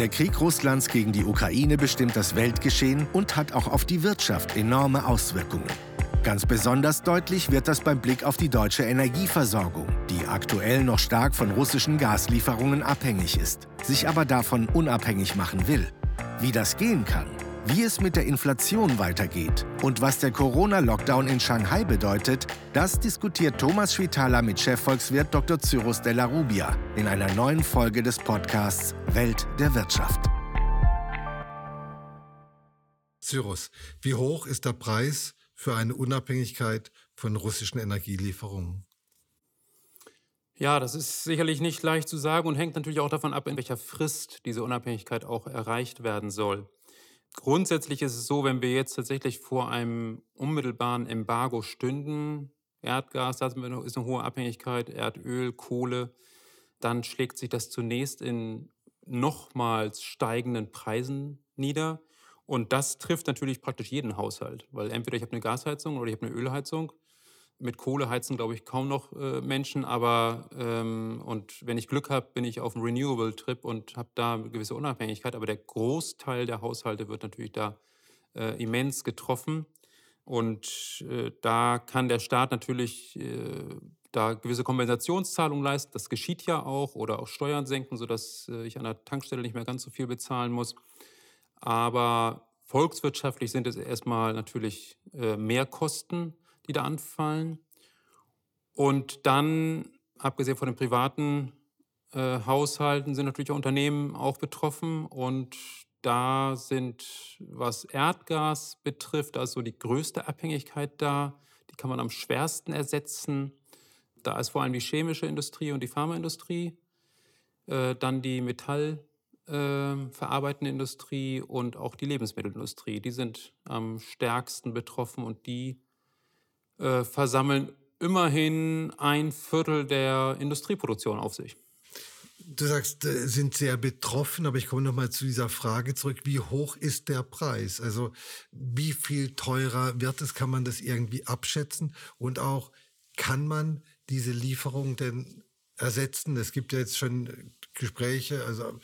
Der Krieg Russlands gegen die Ukraine bestimmt das Weltgeschehen und hat auch auf die Wirtschaft enorme Auswirkungen. Ganz besonders deutlich wird das beim Blick auf die deutsche Energieversorgung, die aktuell noch stark von russischen Gaslieferungen abhängig ist, sich aber davon unabhängig machen will. Wie das gehen kann, wie es mit der Inflation weitergeht und was der Corona-Lockdown in Shanghai bedeutet, das diskutiert Thomas Schwitaler mit Chefvolkswirt Dr. Cyrus Della Rubia in einer neuen Folge des Podcasts Welt der Wirtschaft. Cyrus, wie hoch ist der Preis für eine Unabhängigkeit von russischen Energielieferungen? Ja, das ist sicherlich nicht leicht zu sagen und hängt natürlich auch davon ab, in welcher Frist diese Unabhängigkeit auch erreicht werden soll. Grundsätzlich ist es so, wenn wir jetzt tatsächlich vor einem unmittelbaren Embargo stünden, Erdgas, da ist eine hohe Abhängigkeit, Erdöl, Kohle, dann schlägt sich das zunächst in nochmals steigenden Preisen nieder. Und das trifft natürlich praktisch jeden Haushalt, weil entweder ich habe eine Gasheizung oder ich habe eine Ölheizung mit Kohle heizen, glaube ich, kaum noch äh, Menschen, aber ähm, und wenn ich Glück habe, bin ich auf einem Renewable-Trip und habe da eine gewisse Unabhängigkeit, aber der Großteil der Haushalte wird natürlich da äh, immens getroffen. Und äh, da kann der Staat natürlich äh, da gewisse Kompensationszahlungen leisten. Das geschieht ja auch oder auch Steuern senken, sodass äh, ich an der Tankstelle nicht mehr ganz so viel bezahlen muss. Aber volkswirtschaftlich sind es erstmal natürlich äh, Mehrkosten, die da anfallen. Und dann, abgesehen von den privaten äh, Haushalten, sind natürlich auch Unternehmen auch betroffen. Und da sind, was Erdgas betrifft, also die größte Abhängigkeit da. Die kann man am schwersten ersetzen. Da ist vor allem die chemische Industrie und die Pharmaindustrie. Äh, dann die metallverarbeitende äh, Industrie und auch die Lebensmittelindustrie. Die sind am stärksten betroffen und die äh, versammeln immerhin ein Viertel der Industrieproduktion auf sich. Du sagst, äh, sind sehr betroffen, aber ich komme nochmal zu dieser Frage zurück. Wie hoch ist der Preis? Also wie viel teurer wird es? Kann man das irgendwie abschätzen? Und auch, kann man diese Lieferung denn ersetzen? Es gibt ja jetzt schon Gespräche, also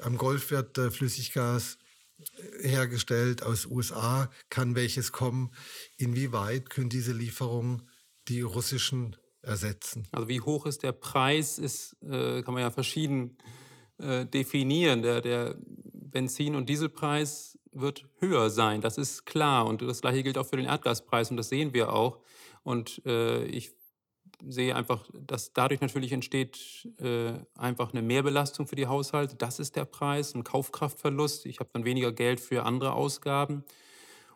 am Golf wird äh, Flüssiggas hergestellt aus USA, kann welches kommen. Inwieweit können diese Lieferungen die russischen ersetzen? Also wie hoch ist der Preis, ist, äh, kann man ja verschieden äh, definieren. Der, der Benzin- und Dieselpreis wird höher sein, das ist klar. Und das gleiche gilt auch für den Erdgaspreis und das sehen wir auch. Und äh, ich sehe einfach, dass dadurch natürlich entsteht äh, einfach eine Mehrbelastung für die Haushalte. Das ist der Preis, ein Kaufkraftverlust. Ich habe dann weniger Geld für andere Ausgaben.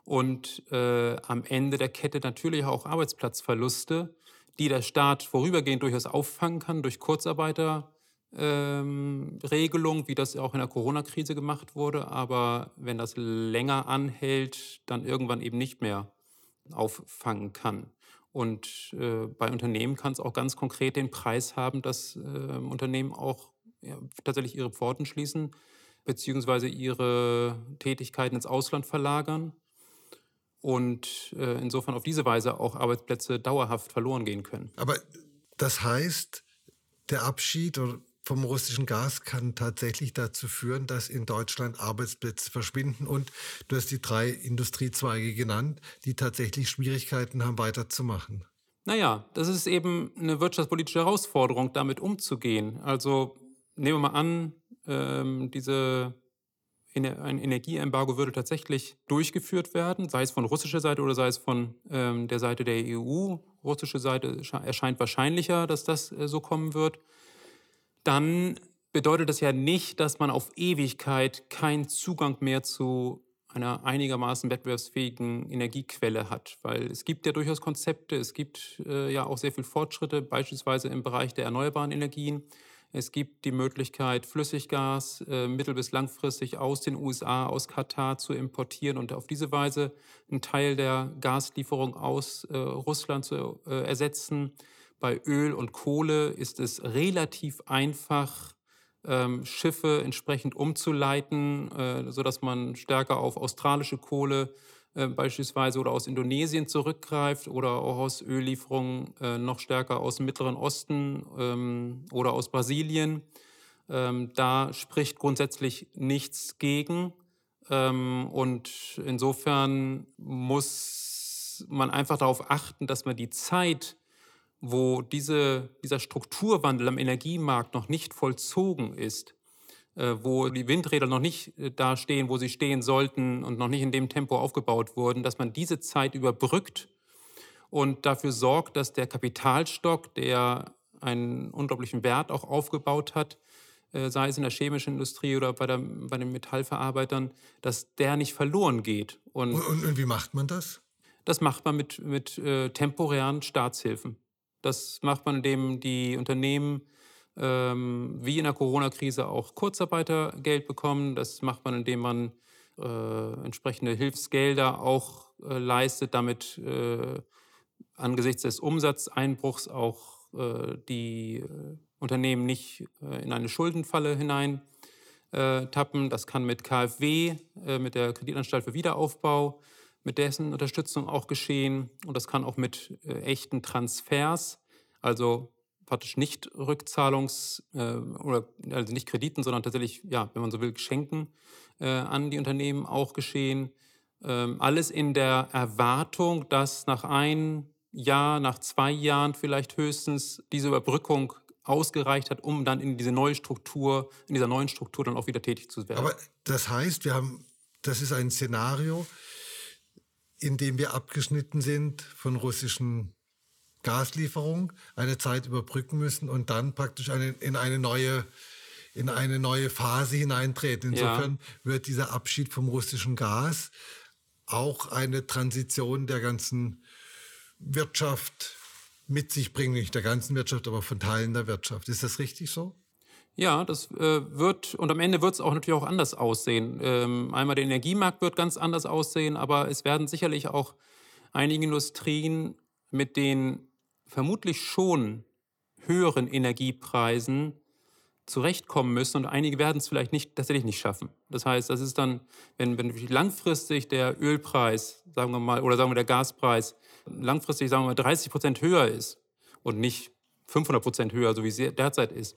Und äh, am Ende der Kette natürlich auch Arbeitsplatzverluste, die der Staat vorübergehend durchaus auffangen kann durch Kurzarbeiterregelung, ähm, wie das auch in der Corona-Krise gemacht wurde. Aber wenn das länger anhält, dann irgendwann eben nicht mehr auffangen kann. Und äh, bei Unternehmen kann es auch ganz konkret den Preis haben, dass äh, Unternehmen auch ja, tatsächlich ihre Pforten schließen, beziehungsweise ihre Tätigkeiten ins Ausland verlagern und äh, insofern auf diese Weise auch Arbeitsplätze dauerhaft verloren gehen können. Aber das heißt, der Abschied vom russischen Gas kann tatsächlich dazu führen, dass in Deutschland Arbeitsplätze verschwinden. Und du hast die drei Industriezweige genannt, die tatsächlich Schwierigkeiten haben, weiterzumachen. Naja, das ist eben eine wirtschaftspolitische Herausforderung, damit umzugehen. Also nehmen wir mal an, ähm, diese, ein Energieembargo würde tatsächlich durchgeführt werden, sei es von russischer Seite oder sei es von ähm, der Seite der EU. Russische Seite erscheint wahrscheinlicher, dass das äh, so kommen wird dann bedeutet das ja nicht, dass man auf Ewigkeit keinen Zugang mehr zu einer einigermaßen wettbewerbsfähigen Energiequelle hat, weil es gibt ja durchaus Konzepte, es gibt äh, ja auch sehr viel Fortschritte, beispielsweise im Bereich der erneuerbaren Energien. Es gibt die Möglichkeit, Flüssiggas äh, mittel- bis langfristig aus den USA, aus Katar zu importieren und auf diese Weise einen Teil der Gaslieferung aus äh, Russland zu äh, ersetzen. Bei Öl und Kohle ist es relativ einfach, ähm, Schiffe entsprechend umzuleiten, äh, sodass man stärker auf australische Kohle äh, beispielsweise oder aus Indonesien zurückgreift oder auch aus Öllieferungen äh, noch stärker aus dem Mittleren Osten ähm, oder aus Brasilien. Ähm, da spricht grundsätzlich nichts gegen. Und insofern muss man einfach darauf achten, dass man die Zeit, wo diese, dieser Strukturwandel am Energiemarkt noch nicht vollzogen ist, äh, wo die Windräder noch nicht äh, da stehen, wo sie stehen sollten und noch nicht in dem Tempo aufgebaut wurden, dass man diese Zeit überbrückt und dafür sorgt, dass der Kapitalstock, der einen unglaublichen Wert auch aufgebaut hat, äh, sei es in der chemischen Industrie oder bei, der, bei den Metallverarbeitern, dass der nicht verloren geht. Und, und, und wie macht man das? Das macht man mit, mit äh, temporären Staatshilfen. Das macht man, indem die Unternehmen ähm, wie in der Corona-Krise auch Kurzarbeitergeld bekommen. Das macht man, indem man äh, entsprechende Hilfsgelder auch äh, leistet, damit äh, angesichts des Umsatzeinbruchs auch äh, die äh, Unternehmen nicht äh, in eine Schuldenfalle hinein tappen. Das kann mit KfW, mit der Kreditanstalt für Wiederaufbau, mit dessen Unterstützung auch geschehen. Und das kann auch mit echten Transfers, also praktisch nicht Rückzahlungs- oder also nicht Krediten, sondern tatsächlich, ja, wenn man so will, Geschenken an die Unternehmen auch geschehen. Ähm, alles in der Erwartung, dass nach ein Jahr, nach zwei Jahren vielleicht höchstens diese Überbrückung ausgereicht hat, um dann in diese neue Struktur, in dieser neuen Struktur dann auch wieder tätig zu werden. Aber das heißt, wir haben, das ist ein Szenario, in dem wir abgeschnitten sind von russischen Gaslieferungen, eine Zeit überbrücken müssen und dann praktisch eine, in eine neue in eine neue Phase hineintreten. Insofern ja. wird dieser Abschied vom russischen Gas auch eine Transition der ganzen Wirtschaft mit sich bringen, nicht der ganzen Wirtschaft, aber von Teilen der Wirtschaft. Ist das richtig so? Ja, das äh, wird, und am Ende wird es auch natürlich auch anders aussehen. Ähm, einmal der Energiemarkt wird ganz anders aussehen, aber es werden sicherlich auch einige Industrien mit den vermutlich schon höheren Energiepreisen zurechtkommen müssen und einige werden es vielleicht nicht, tatsächlich nicht schaffen. Das heißt, das ist dann, wenn, wenn langfristig der Ölpreis, sagen wir mal, oder sagen wir der Gaspreis langfristig, sagen wir mal, 30 Prozent höher ist und nicht 500 Prozent höher, so wie es derzeit ist,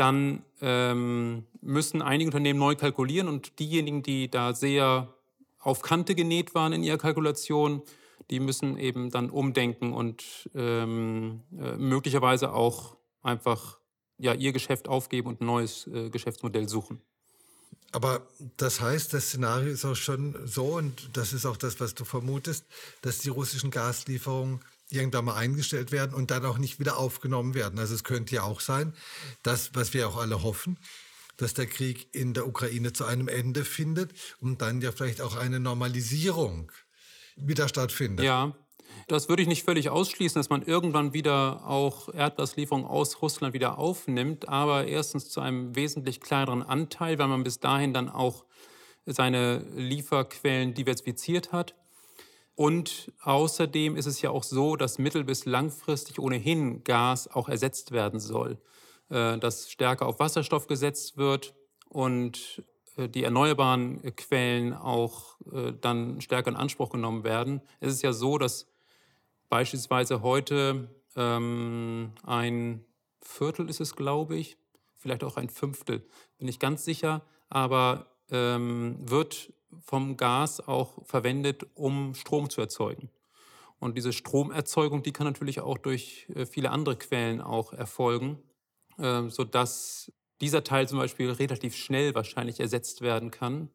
dann ähm, müssen einige Unternehmen neu kalkulieren und diejenigen, die da sehr auf Kante genäht waren in ihrer Kalkulation, die müssen eben dann umdenken und ähm, äh, möglicherweise auch einfach ja, ihr Geschäft aufgeben und ein neues äh, Geschäftsmodell suchen. Aber das heißt, das Szenario ist auch schon so, und das ist auch das, was du vermutest, dass die russischen Gaslieferungen irgendwann mal eingestellt werden und dann auch nicht wieder aufgenommen werden. Also es könnte ja auch sein, dass, was wir auch alle hoffen, dass der Krieg in der Ukraine zu einem Ende findet und dann ja vielleicht auch eine Normalisierung wieder stattfindet. Ja, das würde ich nicht völlig ausschließen, dass man irgendwann wieder auch Erdgaslieferungen aus Russland wieder aufnimmt, aber erstens zu einem wesentlich kleineren Anteil, weil man bis dahin dann auch seine Lieferquellen diversifiziert hat. Und außerdem ist es ja auch so, dass mittel- bis langfristig ohnehin Gas auch ersetzt werden soll, äh, dass stärker auf Wasserstoff gesetzt wird und äh, die erneuerbaren Quellen auch äh, dann stärker in Anspruch genommen werden. Es ist ja so, dass beispielsweise heute ähm, ein Viertel ist es, glaube ich, vielleicht auch ein Fünftel, bin ich ganz sicher, aber ähm, wird vom Gas auch verwendet, um Strom zu erzeugen. Und diese Stromerzeugung, die kann natürlich auch durch äh, viele andere Quellen auch erfolgen, äh, sodass dieser Teil zum Beispiel relativ schnell wahrscheinlich ersetzt werden kann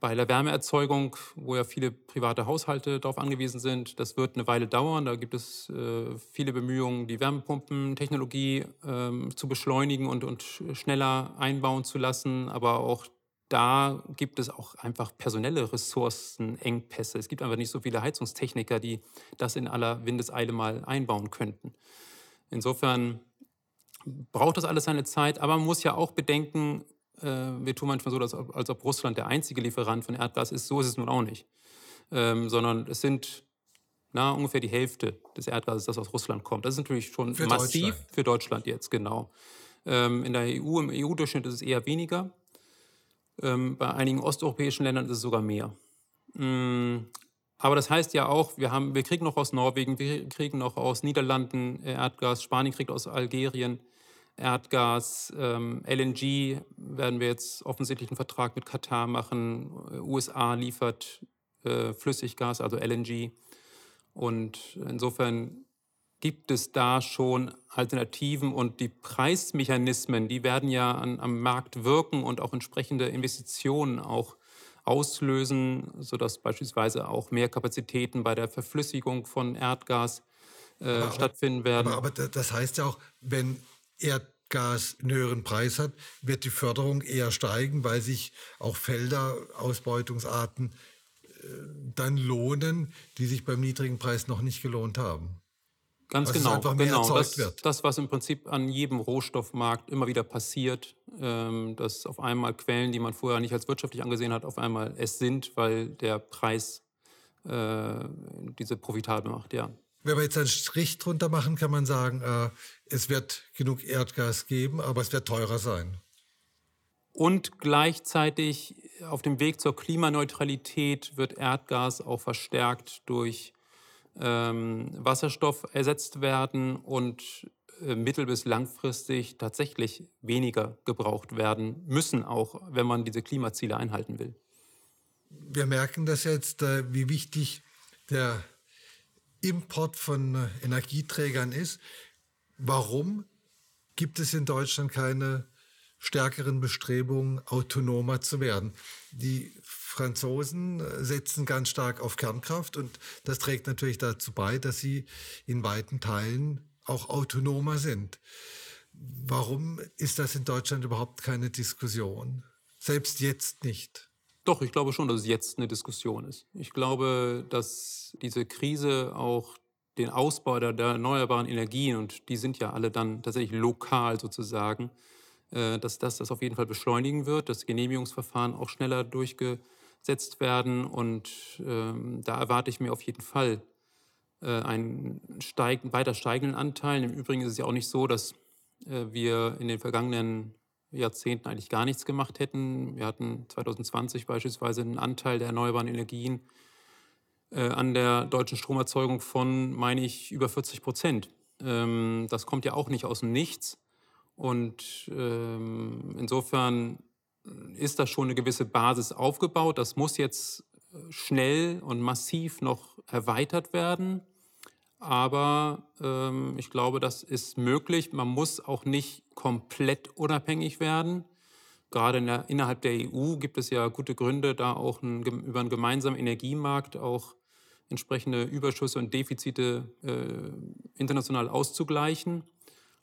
bei der Wärmeerzeugung, wo ja viele private Haushalte darauf angewiesen sind, das wird eine Weile dauern. Da gibt es äh, viele Bemühungen, die Wärmepumpentechnologie ähm, zu beschleunigen und, und schneller einbauen zu lassen. Aber auch da gibt es auch einfach personelle Ressourcenengpässe. Es gibt einfach nicht so viele Heizungstechniker, die das in aller Windeseile mal einbauen könnten. Insofern braucht das alles seine Zeit, aber man muss ja auch bedenken, äh, wir tun manchmal so, als ob Russland der einzige Lieferant von Erdgas ist. So ist es nun auch nicht. Ähm, sondern es sind na, ungefähr die Hälfte des Erdgases, das aus Russland kommt. Das ist natürlich schon für massiv Deutschland. für Deutschland jetzt, genau. Ähm, in der EU, im EU-Durchschnitt ist es eher weniger. Ähm, bei einigen osteuropäischen Ländern ist es sogar mehr. Mm, aber das heißt ja auch, wir, haben, wir kriegen noch aus Norwegen, wir kriegen noch aus Niederlanden Erdgas, Spanien kriegt aus Algerien Erdgas, ähm, LNG werden wir jetzt offensichtlich einen Vertrag mit Katar machen. USA liefert äh, Flüssiggas, also LNG. Und insofern gibt es da schon Alternativen und die Preismechanismen, die werden ja an, am Markt wirken und auch entsprechende Investitionen auch auslösen, sodass beispielsweise auch mehr Kapazitäten bei der Verflüssigung von Erdgas äh, aber, stattfinden werden. Aber, aber das heißt ja auch, wenn Erdgas einen höheren Preis hat, wird die Förderung eher steigen, weil sich auch Felder, Ausbeutungsarten äh, dann lohnen, die sich beim niedrigen Preis noch nicht gelohnt haben. Ganz genau. genau. Das, das, was im Prinzip an jedem Rohstoffmarkt immer wieder passiert, ähm, dass auf einmal Quellen, die man vorher nicht als wirtschaftlich angesehen hat, auf einmal es sind, weil der Preis äh, diese profitabel macht, ja. Wenn wir jetzt einen Strich drunter machen, kann man sagen, äh, es wird genug Erdgas geben, aber es wird teurer sein. Und gleichzeitig auf dem Weg zur Klimaneutralität wird Erdgas auch verstärkt durch ähm, Wasserstoff ersetzt werden und äh, mittel- bis langfristig tatsächlich weniger gebraucht werden müssen, auch wenn man diese Klimaziele einhalten will. Wir merken das jetzt, äh, wie wichtig der Import von äh, Energieträgern ist. Warum gibt es in Deutschland keine stärkeren Bestrebungen, autonomer zu werden? Die Franzosen äh, setzen ganz stark auf Kernkraft und das trägt natürlich dazu bei, dass sie in weiten Teilen auch autonomer sind. Warum ist das in Deutschland überhaupt keine Diskussion? Selbst jetzt nicht. Doch, ich glaube schon, dass es jetzt eine Diskussion ist. Ich glaube, dass diese Krise auch den Ausbau der, erneuerbaren Energien, und die sind ja alle dann tatsächlich lokal sozusagen, äh, dass das das auf jeden Fall beschleunigen wird, dass Genehmigungsverfahren auch schneller durchgesetzt werden. Und ähm, da erwarte ich mir auf jeden Fall äh, einen steig, weiter steigenden Anteil. Im Übrigen ist es ja auch nicht so, dass äh, wir in den vergangenen Jahrzehnten eigentlich gar nichts gemacht hätten. Wir hatten 2020 beispielsweise einen Anteil der erneuerbaren Energien äh, an der deutschen Stromerzeugung von, meine ich, über 40 Prozent. Ähm, das kommt ja auch nicht aus dem Nichts. Und ähm, insofern ist da schon eine gewisse Basis aufgebaut. Das muss jetzt schnell und massiv noch erweitert werden. Aber ähm, ich glaube, das ist möglich. Man muss auch nicht komplett unabhängig werden. Gerade in der, innerhalb der EU gibt es ja gute Gründe, da auch ein, über einen gemeinsamen Energiemarkt auch entsprechende Überschüsse und Defizite äh, international auszugleichen.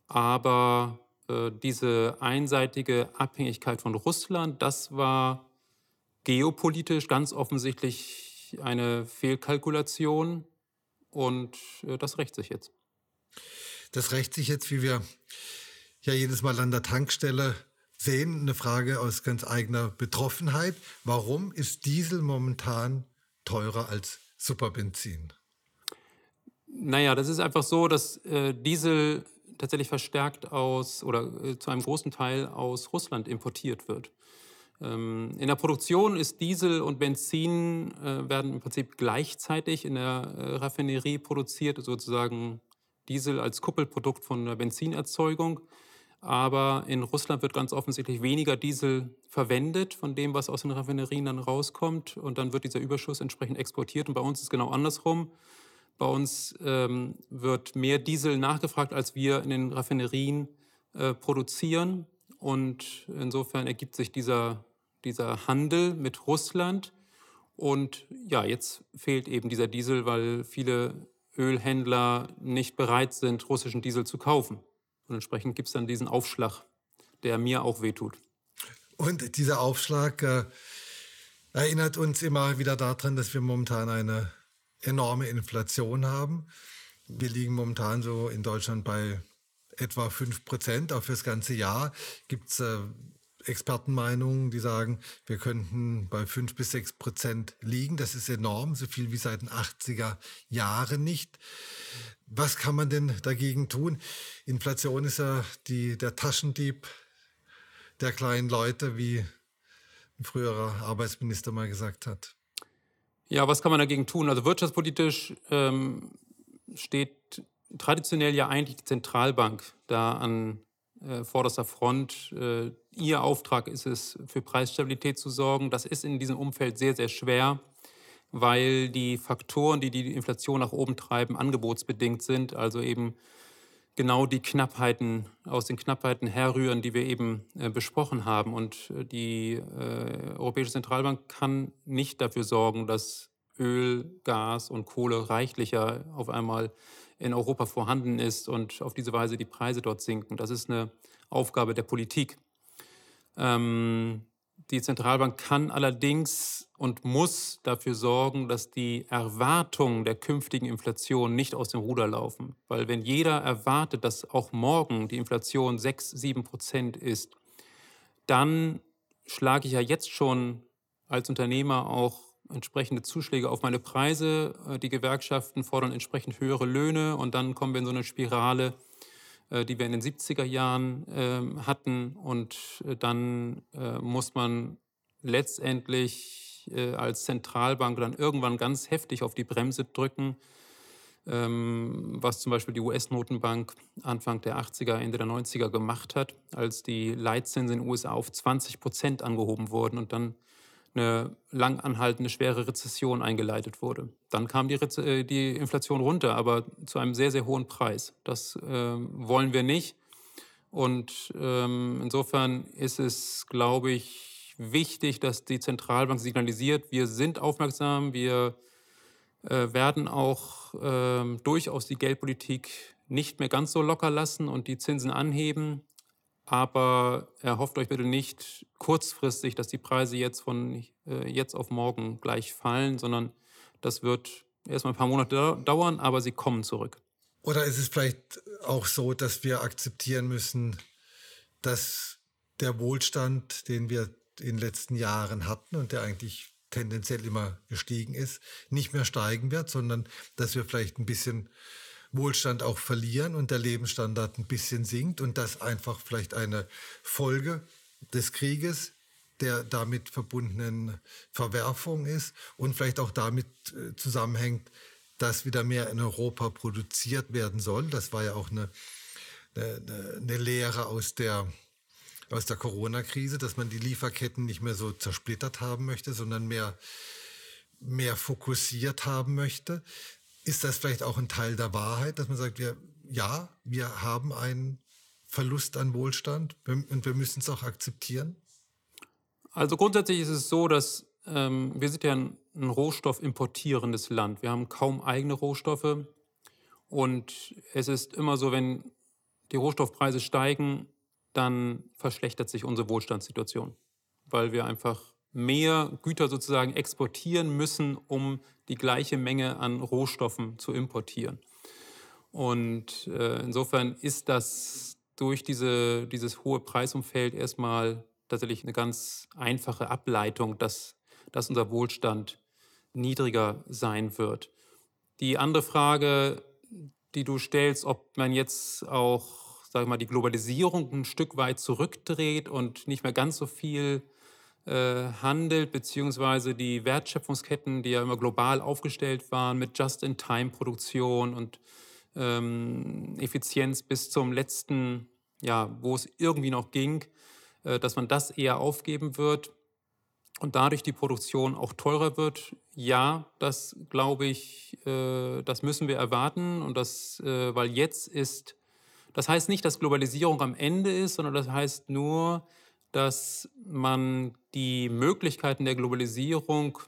Aber äh, diese einseitige Abhängigkeit von Russland, das war geopolitisch ganz offensichtlich eine Fehlkalkulation und äh, das rächt sich jetzt. Das rächt sich jetzt, wie wir ja jedes Mal an der Tankstelle sehen. Eine Frage aus ganz eigener Betroffenheit. Warum ist Diesel momentan teurer als Superbenzin? Naja, das ist einfach so, dass äh, Diesel tatsächlich verstärkt aus oder äh, zu einem großen Teil aus Russland importiert wird. Ähm, in der Produktion ist Diesel und Benzin äh, werden im Prinzip gleichzeitig in der äh, Raffinerie produziert, sozusagen Diesel als Kuppelprodukt von der Benzinerzeugung. Aber in Russland wird ganz offensichtlich weniger Diesel verwendet von dem, was aus den Raffinerien dann rauskommt. Und dann wird dieser Überschuss entsprechend exportiert. Und bei uns ist es genau andersrum. Bei uns ähm, wird mehr Diesel nachgefragt, als wir in den Raffinerien äh, produzieren. Und insofern ergibt sich dieser dieser Handel mit Russland. Und ja, jetzt fehlt eben dieser Diesel, weil viele Ölhändler nicht bereit sind, russischen Diesel zu kaufen. Und entsprechend gibt es dann diesen Aufschlag, der mir auch wehtut. Und dieser Aufschlag äh, erinnert uns immer wieder daran, dass wir momentan eine enorme Inflation haben. Wir liegen momentan so in Deutschland bei etwa 5 Prozent. Auch fürs ganze Jahr gibt es äh, Expertenmeinungen, die sagen, wir könnten bei fünf bis sechs Prozent liegen. Das ist enorm, so viel wie seit den 80er Jahren nicht. Was kann man denn dagegen tun? Inflation ist ja die, der Taschendieb der kleinen Leute, wie ein früherer Arbeitsminister mal gesagt hat. Ja, was kann man dagegen tun? Also wirtschaftspolitisch ähm, steht traditionell ja eigentlich die Zentralbank da an äh, vorderster Front. Äh, ihr Auftrag ist es, für Preisstabilität zu sorgen. Das ist in diesem Umfeld sehr, sehr schwer, weil die Faktoren, die die Inflation nach oben treiben, angebotsbedingt sind. Also eben genau die Knappheiten, aus den Knappheiten herrühren, die wir eben äh, besprochen haben. Und äh, die äh, Europäische Zentralbank kann nicht dafür sorgen, dass Öl, Gas und Kohle reichlicher auf einmal in Europa vorhanden ist und auf diese Weise die Preise dort sinken. Das ist eine Aufgabe der Politik. Ähm, die Zentralbank kann allerdings und muss dafür sorgen, dass die Erwartungen der künftigen Inflation nicht aus dem Ruder laufen. Weil wenn jeder erwartet, dass auch morgen die Inflation 6, 7 Prozent ist, dann schlage ich ja jetzt schon als Unternehmer auch entsprechende Zuschläge auf meine Preise. Äh, die Gewerkschaften fordern entsprechend höhere Löhne und dann kommen wir in so eine Spirale, die wir in den 70er Jahren ähm, hatten. Und äh, dann muss man letztendlich als Zentralbank dann irgendwann ganz heftig auf die Bremse drücken, ähm, was zum Beispiel die US-Notenbank Anfang der 80er, Ende der 90er gemacht hat, als die Leitzinsen in den USA auf 20 Prozent angehoben wurden und dann eine lang anhaltende schwere Rezession eingeleitet wurde. Dann kam die, Reze äh, die Inflation runter, aber zu einem sehr, sehr hohen Preis. Das äh, wollen wir nicht. Und ähm, insofern ist es, glaube ich, wichtig, dass die Zentralbank signalisiert, wir sind aufmerksam, wir äh, werden auch äh, durchaus die Geldpolitik nicht mehr ganz so locker lassen und die Zinsen anheben. Aber erhofft euch bitte nicht kurzfristig, dass die Preise jetzt von äh, jetzt auf morgen gleich fallen, sondern das wird erstmal ein paar Monate dauern, aber sie kommen zurück. Oder ist es vielleicht auch so, dass wir akzeptieren müssen, dass der Wohlstand, den wir in den letzten Jahren hatten und der eigentlich tendenziell immer gestiegen ist, nicht mehr steigen wird, sondern dass wir vielleicht ein bisschen Wohlstand auch verlieren und der Lebensstandard ein bisschen sinkt und das einfach vielleicht eine Folge des Krieges, der damit verbundenen Verwerfung ist und vielleicht auch damit äh, zusammenhängt, dass wieder mehr in Europa produziert werden soll. Das war ja auch eine, eine, eine Lehre aus der, aus der Corona-Krise, dass man die Lieferketten nicht mehr so zersplittert haben möchte, sondern mehr, mehr fokussiert haben möchte. Ist das vielleicht auch ein Teil der Wahrheit, dass man sagt, wir, ja, wir haben einen Verlust an Wohlstand und wir müssen es auch akzeptieren? Also grundsätzlich ist es so, dass ähm, wir sind ja ein, ein rohstoffimportierendes Land. Wir haben kaum eigene Rohstoffe und es ist immer so, wenn die Rohstoffpreise steigen, dann verschlechtert sich unsere Wohlstandssituation, weil wir einfach mehr Güter sozusagen exportieren müssen, um die gleiche Menge an Rohstoffen zu importieren. Und äh, insofern ist das durch diese, dieses hohe Preisumfeld erstmal tatsächlich eine ganz einfache Ableitung, dass, dass unser Wohlstand niedriger sein wird. Die andere Frage, die du stellst, ob man jetzt auch, sage ich mal, die Globalisierung ein Stück weit zurückdreht und nicht mehr ganz so viel handelt, beziehungsweise die Wertschöpfungsketten, die ja immer global aufgestellt waren mit Just-in-Time-Produktion und ähm, Effizienz bis zum letzten, ja, wo es irgendwie noch ging, äh, dass man das eher aufgeben wird und dadurch die Produktion auch teurer wird. Ja, das glaube ich, äh, das müssen wir erwarten und das, äh, weil jetzt ist, das heißt nicht, dass Globalisierung am Ende ist, sondern das heißt nur, dass man die Möglichkeiten der Globalisierung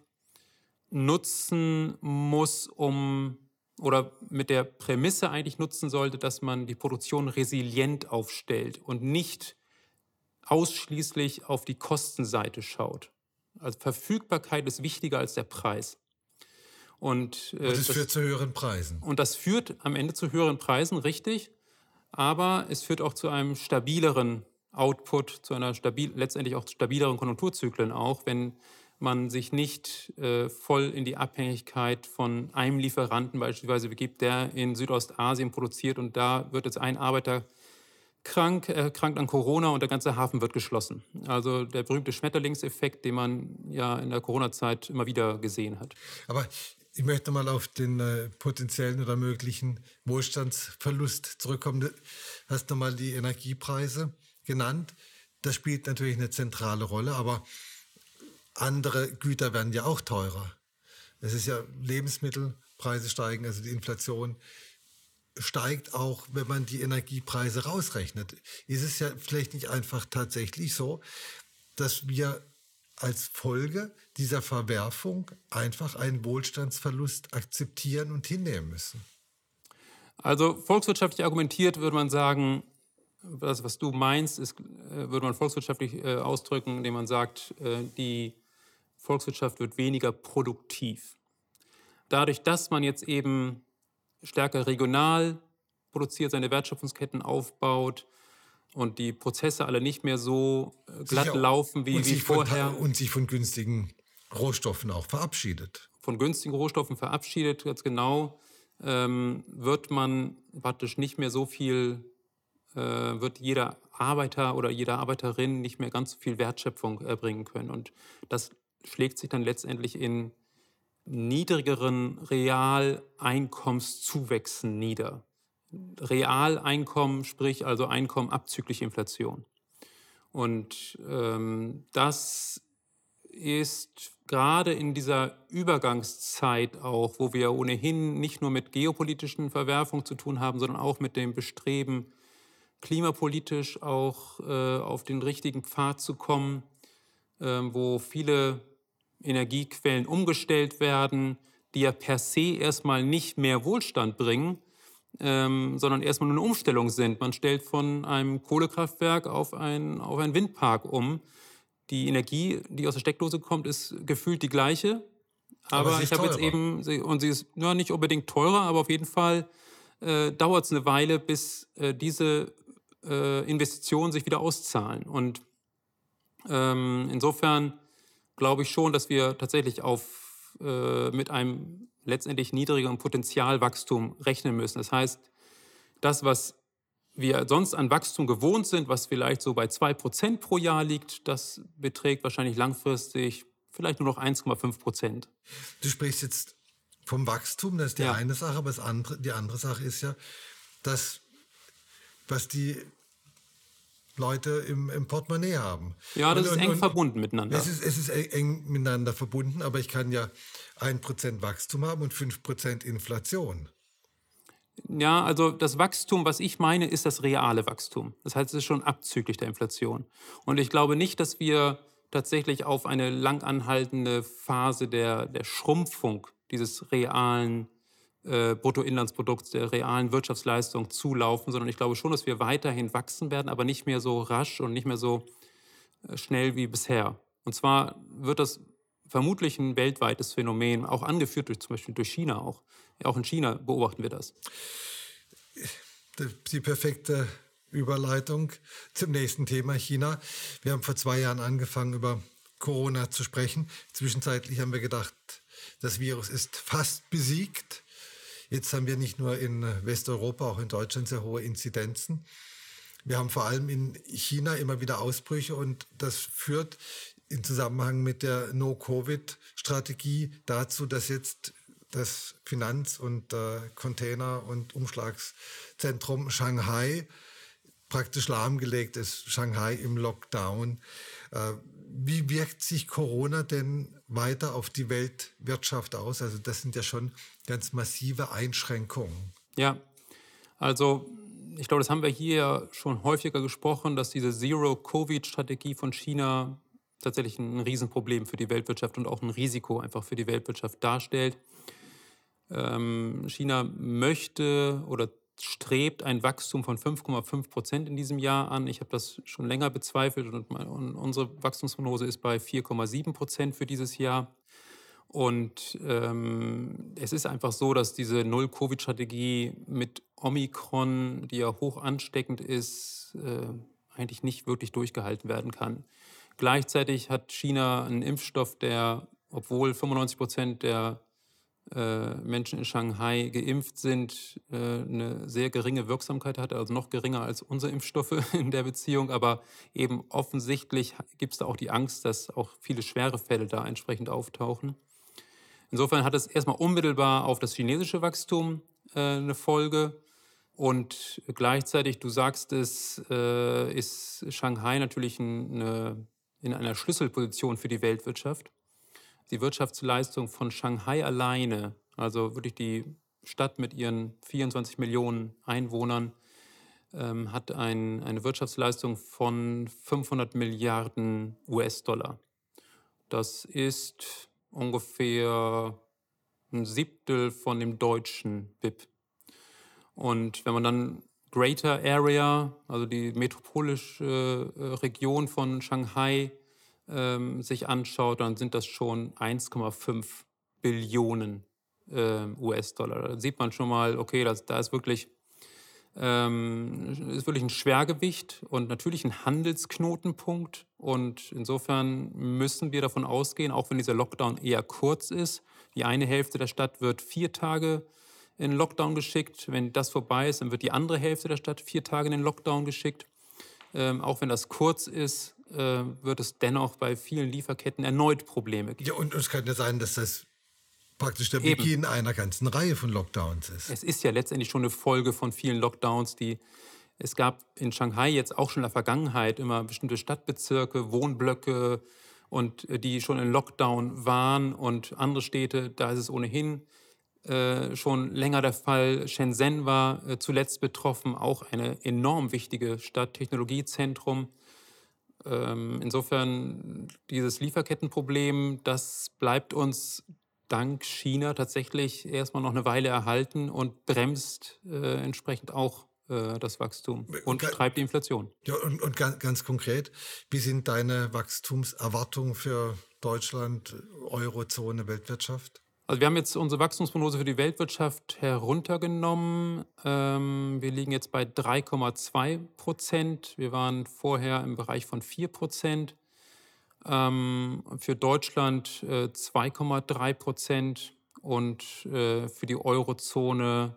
nutzen muss, um oder mit der Prämisse eigentlich nutzen sollte, dass man die Produktion resilient aufstellt und nicht ausschließlich auf die Kostenseite schaut. Also Verfügbarkeit ist wichtiger als der Preis. Und, äh, und das, das führt zu höheren Preisen. Und das führt am Ende zu höheren Preisen, richtig. Aber es führt auch zu einem stabileren Output, zu einer stabil, letztendlich auch stabileren Konjunkturzyklen auch, wenn man sich nicht äh, voll in die Abhängigkeit von einem Lieferanten beispielsweise begibt, der in Südostasien produziert und da wird jetzt ein Arbeiter krank, erkrankt an Corona und der ganze Hafen wird geschlossen. Also der berühmte Schmetterlingseffekt, den man ja in der Corona-Zeit immer wieder gesehen hat. Aber Ich möchte mal auf den äh, potenziellen oder möglichen Wohlstandsverlust zurückkommen. Du hast nochmal die Energiepreise genannt. Das spielt natürlich eine zentrale Rolle, aber andere Güter werden ja auch teurer. Es ist ja Lebensmittelpreise steigen, also die Inflation steigt auch, wenn man die Energiepreise rausrechnet. Ist es ja vielleicht nicht einfach tatsächlich so, dass wir als Folge dieser Verwerfung einfach einen Wohlstandsverlust akzeptieren und hinnehmen müssen? Also volkswirtschaftlich argumentiert würde man sagen, das, was du meinst, ist, äh, würde man volkswirtschaftlich äh, ausdrücken, indem man sagt, äh, die Volkswirtschaft wird weniger produktiv. Dadurch, dass man jetzt eben stärker regional produziert, seine Wertschöpfungsketten aufbaut und die Prozesse alle nicht mehr so glatt Sicher. laufen wie, wie vorher. Von, und sich von günstigen Rohstoffen auch verabschiedet. Von günstigen Rohstoffen verabschiedet, ganz genau, ähm, wird man praktisch nicht mehr so viel, wird jeder Arbeiter oder jede Arbeiterin nicht mehr ganz so viel Wertschöpfung erbringen können. Und das schlägt sich dann letztendlich in niedrigeren Realeinkommenszuwächsen nieder. Realeinkommen, sprich also Einkommen abzüglich Inflation. Und ähm, das ist gerade in dieser Übergangszeit auch, wo wir ohnehin nicht nur mit geopolitischen Verwerfungen zu tun haben, sondern auch mit dem Bestreben, klimapolitisch auch äh, auf den richtigen Pfad zu kommen, äh, wo viele Energiequellen umgestellt werden, die ja per se erstmal nicht mehr Wohlstand bringen, ähm, sondern erstmal nur eine Umstellung sind. Man stellt von einem Kohlekraftwerk auf, ein, auf einen Windpark um. Die Energie, die aus der Steckdose kommt, ist gefühlt die gleiche. Aber, aber ich habe jetzt eben, und sie ist ja, nicht unbedingt teurer, aber auf jeden Fall äh, dauert es eine Weile, bis äh, diese äh, Investitionen sich wieder auszahlen. Und ähm, insofern glaube ich schon, dass wir tatsächlich auf, äh, mit einem letztendlich niedrigeren Potenzialwachstum rechnen müssen. Das heißt, das, was wir sonst an Wachstum gewohnt sind, was vielleicht so bei 2% pro Jahr liegt, das beträgt wahrscheinlich langfristig vielleicht nur noch 1,5 Prozent. Du sprichst jetzt vom Wachstum, das ist die ja. eine Sache, aber das andere, die andere Sache ist ja, dass was die Leute im, im Portemonnaie haben. Ja, das und, ist eng und, verbunden miteinander. Es ist, es ist eng miteinander verbunden, aber ich kann ja 1% Wachstum haben und 5% Inflation. Ja, also das Wachstum, was ich meine, ist das reale Wachstum. Das heißt, es ist schon abzüglich der Inflation. Und ich glaube nicht, dass wir tatsächlich auf eine langanhaltende Phase der, der Schrumpfung dieses realen äh, Bruttoinlandsprodukts, der realen Wirtschaftsleistung zulaufen, sondern ich glaube schon, dass wir weiterhin wachsen werden, aber nicht mehr so rasch und nicht mehr so äh, schnell wie bisher. Und zwar wird das vermutlich ein weltweites Phänomen, auch angeführt durch zum Beispiel durch China auch. Auch in China beobachten wir das. Die perfekte Überleitung zum nächsten Thema China. Wir haben vor zwei Jahren angefangen, über Corona zu sprechen. Zwischenzeitlich haben wir gedacht, das Virus ist fast besiegt. Jetzt haben wir nicht nur in Westeuropa, auch in Deutschland sehr hohe Inzidenzen. Wir haben vor allem in China immer wieder Ausbrüche und das führt im Zusammenhang mit der No-Covid-Strategie dazu, dass jetzt das Finanz- und äh, Container- und Umschlagszentrum Shanghai praktisch lahmgelegt ist. Shanghai im Lockdown. Äh, wie wirkt sich Corona denn weiter auf die Weltwirtschaft aus? Also das sind ja schon ganz massive Einschränkungen. Ja, also ich glaube, das haben wir hier schon häufiger gesprochen, dass diese Zero-Covid-Strategie von China tatsächlich ein Riesenproblem für die Weltwirtschaft und auch ein Risiko einfach für die Weltwirtschaft darstellt. Ähm, China möchte oder strebt ein Wachstum von 5,5 Prozent in diesem Jahr an. Ich habe das schon länger bezweifelt und, unsere Wachstumsprognose ist bei 4,7 Prozent für dieses Jahr. Und ähm, es ist einfach so, dass diese Null-Covid-Strategie mit Omikron, die ja hoch ansteckend ist, äh, eigentlich nicht wirklich durchgehalten werden kann. Gleichzeitig hat China einen Impfstoff, der, obwohl 95 Prozent der Menschen in Shanghai geimpft sind, äh, eine sehr geringe Wirksamkeit hat, also noch geringer als unsere Impfstoffe in der Beziehung. Aber eben offensichtlich gibt es da auch die Angst, dass auch viele schwere Fälle da entsprechend auftauchen. Insofern hat es erstmal unmittelbar auf das chinesische Wachstum äh, eine Folge. Und gleichzeitig, du sagst es, äh, ist Shanghai natürlich eine, in einer Schlüsselposition für die Weltwirtschaft. Die Wirtschaftsleistung von Shanghai alleine, also wirklich die Stadt mit ihren 24 Millionen Einwohnern, ähm, hat ein, eine Wirtschaftsleistung von 500 Milliarden US-Dollar. Das ist ungefähr ein Siebtel von dem deutschen BIP. Und wenn man dann Greater Area, also die metropolische äh, Region von Shanghai, ähm, sich anschaut, dann sind das schon 1,5 Billionen äh, US-Dollar. Da sieht man schon mal, okay, das, da ist wirklich ähm, ist wirklich ein Schwergewicht und natürlich ein Handelsknotenpunkt. Und insofern müssen wir davon ausgehen, auch wenn dieser Lockdown eher kurz ist, die eine Hälfte der Stadt wird vier Tage in Lockdown geschickt. Wenn das vorbei ist, dann wird die andere Hälfte der Stadt vier Tage in den Lockdown geschickt. Ähm, auch wenn das kurz ist, äh, wird es dennoch bei vielen Lieferketten erneut Probleme geben. Ja, und es könnte sein, dass das praktisch der Beginn Eben. einer ganzen Reihe von Lockdowns ist. Es ist ja letztendlich schon eine Folge von vielen Lockdowns, die es gab in Shanghai jetzt auch schon in der Vergangenheit immer bestimmte Stadtbezirke, Wohnblöcke und äh, die schon in Lockdown waren und andere Städte, da ist es ohnehin äh, schon länger der Fall. Shenzhen war äh, zuletzt betroffen, auch eine enorm wichtige Stadt, Technologiezentrum. Ähm, insofern dieses Lieferkettenproblem, das bleibt uns dank China tatsächlich erstmal noch eine Weile erhalten und bremst äh, entsprechend auch äh, das Wachstum und Ge treibt die Inflation. Ja, und, und ganz, ganz, konkret, wie sind deine Wachstumserwartungen für Deutschland, Eurozone, Weltwirtschaft? Also wir haben jetzt unsere Wachstumsprognose für die Weltwirtschaft heruntergenommen. Ähm, wir liegen jetzt bei 3,2 Prozent. Wir waren vorher im Bereich von 4 Prozent. Ähm, für Deutschland äh, 2,3 Prozent und äh, für die Eurozone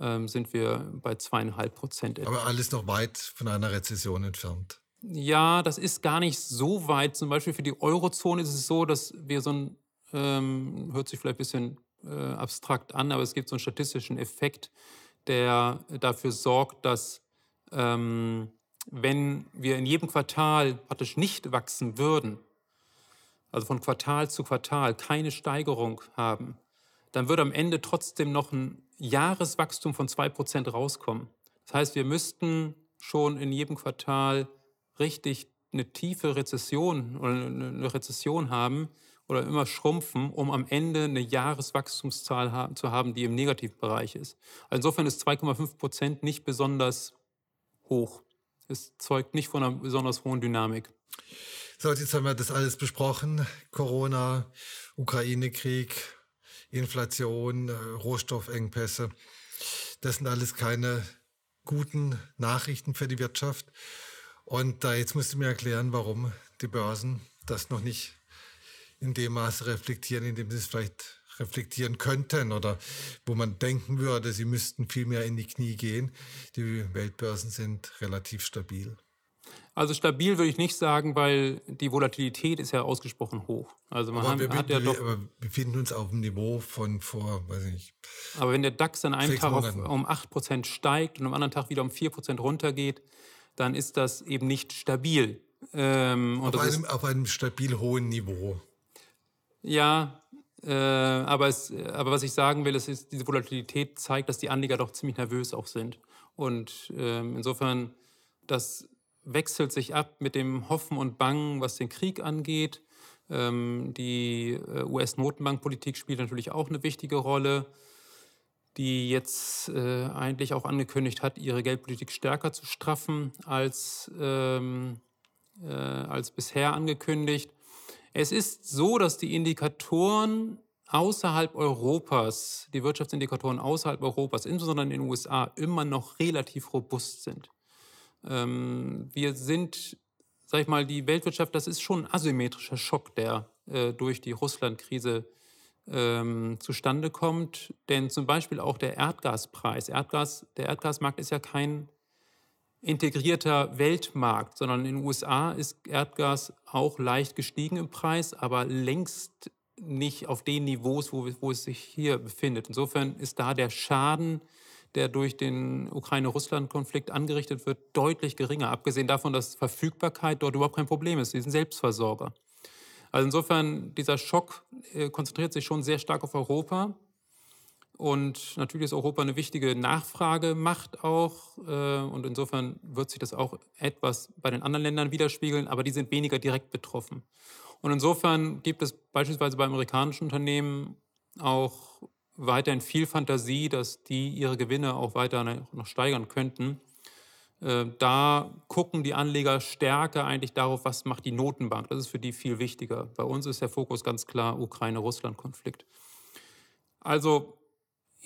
äh, sind wir bei zweieinhalb Prozent. Aber alles noch weit von einer Rezession entfernt. Ja, das ist gar nicht so weit. Zum Beispiel für die Eurozone ist es so, dass wir so ein, ähm, hört sich vielleicht ein bisschen äh, abstrakt an, aber es gibt so einen statistischen Effekt, der dafür sorgt, dass ähm, wenn wir in jedem Quartal praktisch nicht wachsen würden, also von Quartal zu Quartal keine Steigerung haben, dann würde am Ende trotzdem noch ein Jahreswachstum von 2% rauskommen. Das heißt, wir müssten schon in jedem Quartal richtig eine tiefe Rezession oder eine Rezession haben oder immer schrumpfen, um am Ende eine Jahreswachstumszahl zu haben, die im Negativbereich ist. Also insofern ist 2,5 Prozent nicht besonders hoch. Es zeugt nicht von einer besonders hohen Dynamik. So, jetzt haben wir das alles besprochen. Corona, Ukraine-Krieg, Inflation, äh, Rohstoffengpässe. Das sind alles keine guten Nachrichten für die Wirtschaft. Und da jetzt musst du mir erklären, warum die Börsen das noch nicht in dem Maße reflektieren, in dem sie es vielleicht reflektieren könnten oder wo man denken würde, sie müssten viel mehr in die Knie gehen. Die Weltbörsen sind relativ stabil. Also stabil würde ich nicht sagen, weil die Volatilität ist ja ausgesprochen hoch. Also man aber wir, hat ja doch, wir befinden uns auf dem Niveau von vor, weiß ich nicht. Aber wenn der DAX an einem Tag auf, um 8% steigt und am anderen Tag wieder um 4% runtergeht, dann ist das eben nicht stabil. Ähm, auf, einem, auf einem stabil hohen Niveau. Ja, äh, aber, es, aber was ich sagen will, ist, diese Volatilität zeigt, dass die Anleger doch ziemlich nervös auch sind. Und ähm, insofern, das wechselt sich ab mit dem Hoffen und Bangen, was den Krieg angeht. Ähm, die äh, US-Notenbankpolitik spielt natürlich auch eine wichtige Rolle, die jetzt äh, eigentlich auch angekündigt hat, ihre Geldpolitik stärker zu straffen als, ähm, äh, als bisher angekündigt. Es ist so, dass die Indikatoren außerhalb Europas, die Wirtschaftsindikatoren außerhalb Europas, insbesondere in den USA, immer noch relativ robust sind. Ähm, wir sind, sag ich mal, die Weltwirtschaft, das ist schon ein asymmetrischer Schock, der äh, durch die Russland-Krise ähm, zustande kommt. Denn zum Beispiel auch der Erdgaspreis. Erdgas, der Erdgasmarkt ist ja kein integrierter Weltmarkt, sondern in den USA ist Erdgas auch leicht gestiegen im Preis, aber längst nicht auf den Niveaus, wo, wo es sich hier befindet. Insofern ist da der Schaden, der durch den Ukraine-Russland-Konflikt angerichtet wird, deutlich geringer. Abgesehen davon, dass Verfügbarkeit dort überhaupt kein Problem ist. Sie sind Selbstversorger. Also insofern, dieser Schock äh, konzentriert sich schon sehr stark auf Europa. Und natürlich ist Europa eine wichtige Nachfragemacht auch. Äh, und insofern wird sich das auch etwas bei den anderen Ländern widerspiegeln, aber die sind weniger direkt betroffen. Und insofern gibt es beispielsweise bei amerikanischen Unternehmen auch weiterhin viel Fantasie, dass die ihre Gewinne auch weiter noch steigern könnten. Äh, da gucken die Anleger stärker eigentlich darauf, was macht die Notenbank. Das ist für die viel wichtiger. Bei uns ist der Fokus ganz klar Ukraine-Russland-Konflikt. Also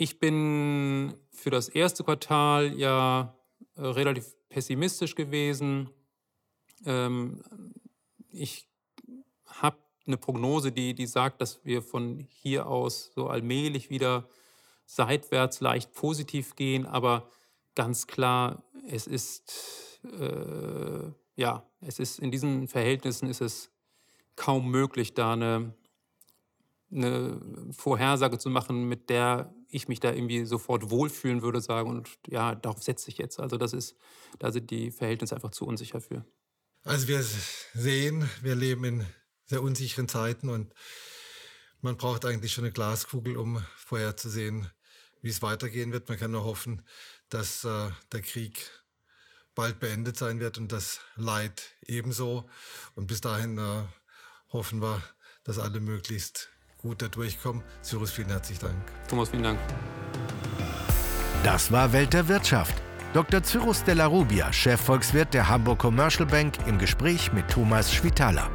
ich bin für das erste Quartal ja äh, relativ pessimistisch gewesen. Ähm, ich habe eine Prognose, die, die sagt, dass wir von hier aus so allmählich wieder seitwärts leicht positiv gehen, aber ganz klar, es ist äh, ja, es ist in diesen Verhältnissen ist es kaum möglich, da eine, eine Vorhersage zu machen, mit der ich mich da irgendwie sofort wohlfühlen würde, sagen, und ja, darauf setze ich jetzt. Also das ist, da sind die Verhältnisse einfach zu unsicher für. Also wir sehen, wir leben in sehr unsicheren Zeiten und man braucht eigentlich schon eine Glaskugel, um vorherzusehen, wie es weitergehen wird. Man kann nur hoffen, dass äh, der Krieg bald beendet sein wird und das Leid ebenso. Und bis dahin äh, hoffen wir, dass alle möglichst gut da durchkommen. Cyrus, vielen herzlichen Dank. Thomas, vielen Dank. Das war Welt der Wirtschaft. Dr. Cyrus Della Rubia, Chefvolkswirt der Hamburg Commercial Bank, im Gespräch mit Thomas Schwitaler.